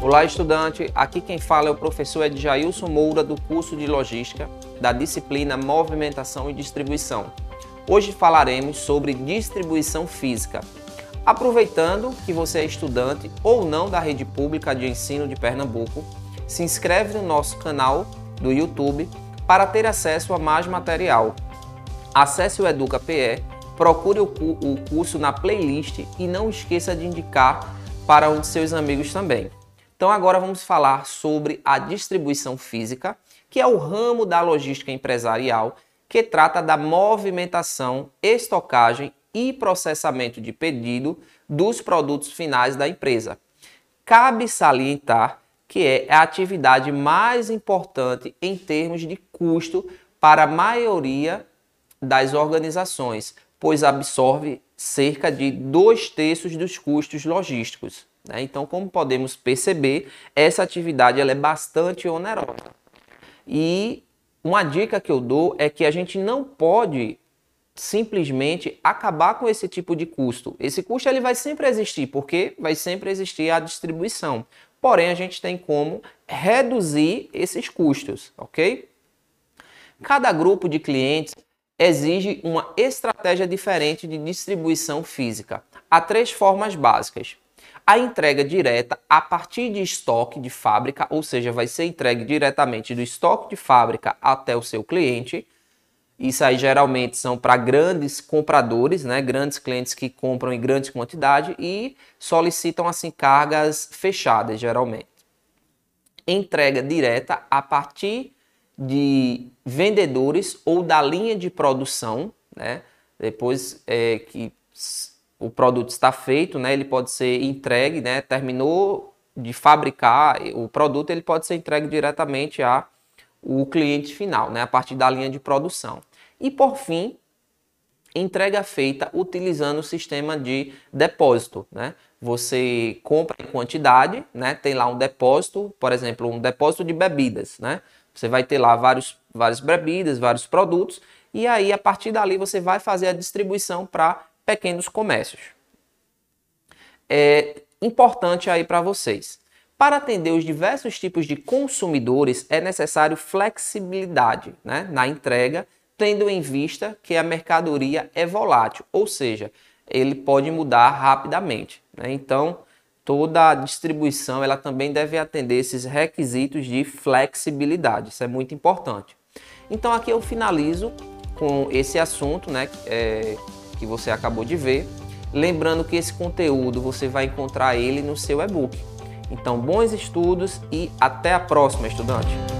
Olá, estudante. Aqui quem fala é o professor Edjailson Moura, do curso de Logística, da disciplina Movimentação e Distribuição. Hoje falaremos sobre distribuição física. Aproveitando que você é estudante ou não da rede pública de ensino de Pernambuco, se inscreve no nosso canal do YouTube para ter acesso a mais material. Acesse o Educa PE, procure o curso na playlist e não esqueça de indicar para um de seus amigos também. Então agora vamos falar sobre a distribuição física, que é o ramo da logística empresarial que trata da movimentação, estocagem e processamento de pedido dos produtos finais da empresa. Cabe salientar que é a atividade mais importante em termos de custo para a maioria das organizações, pois absorve cerca de dois terços dos custos logísticos. Né? Então, como podemos perceber, essa atividade ela é bastante onerosa. E uma dica que eu dou é que a gente não pode simplesmente acabar com esse tipo de custo. Esse custo ele vai sempre existir, porque vai sempre existir a distribuição. Porém, a gente tem como reduzir esses custos, ok? Cada grupo de clientes exige uma estratégia diferente de distribuição física. Há três formas básicas a entrega direta a partir de estoque de fábrica, ou seja, vai ser entregue diretamente do estoque de fábrica até o seu cliente. Isso aí geralmente são para grandes compradores, né, grandes clientes que compram em grande quantidade e solicitam assim cargas fechadas, geralmente. Entrega direta a partir de vendedores ou da linha de produção, né? Depois é, que o produto está feito, né, ele pode ser entregue, né, terminou de fabricar o produto, ele pode ser entregue diretamente a o cliente final, né, a partir da linha de produção. E por fim, entrega feita utilizando o sistema de depósito, né? Você compra em quantidade, né? Tem lá um depósito, por exemplo, um depósito de bebidas, né? Você vai ter lá vários, várias bebidas, vários produtos, e aí a partir dali você vai fazer a distribuição para pequenos comércios. É importante aí para vocês. Para atender os diversos tipos de consumidores, é necessário flexibilidade né, na entrega, tendo em vista que a mercadoria é volátil, ou seja, ele pode mudar rapidamente. Né? Então, toda a distribuição ela também deve atender esses requisitos de flexibilidade. Isso é muito importante. Então, aqui eu finalizo com esse assunto, né? É, que você acabou de ver. Lembrando que esse conteúdo você vai encontrar ele no seu e-book. Então, bons estudos e até a próxima, estudante!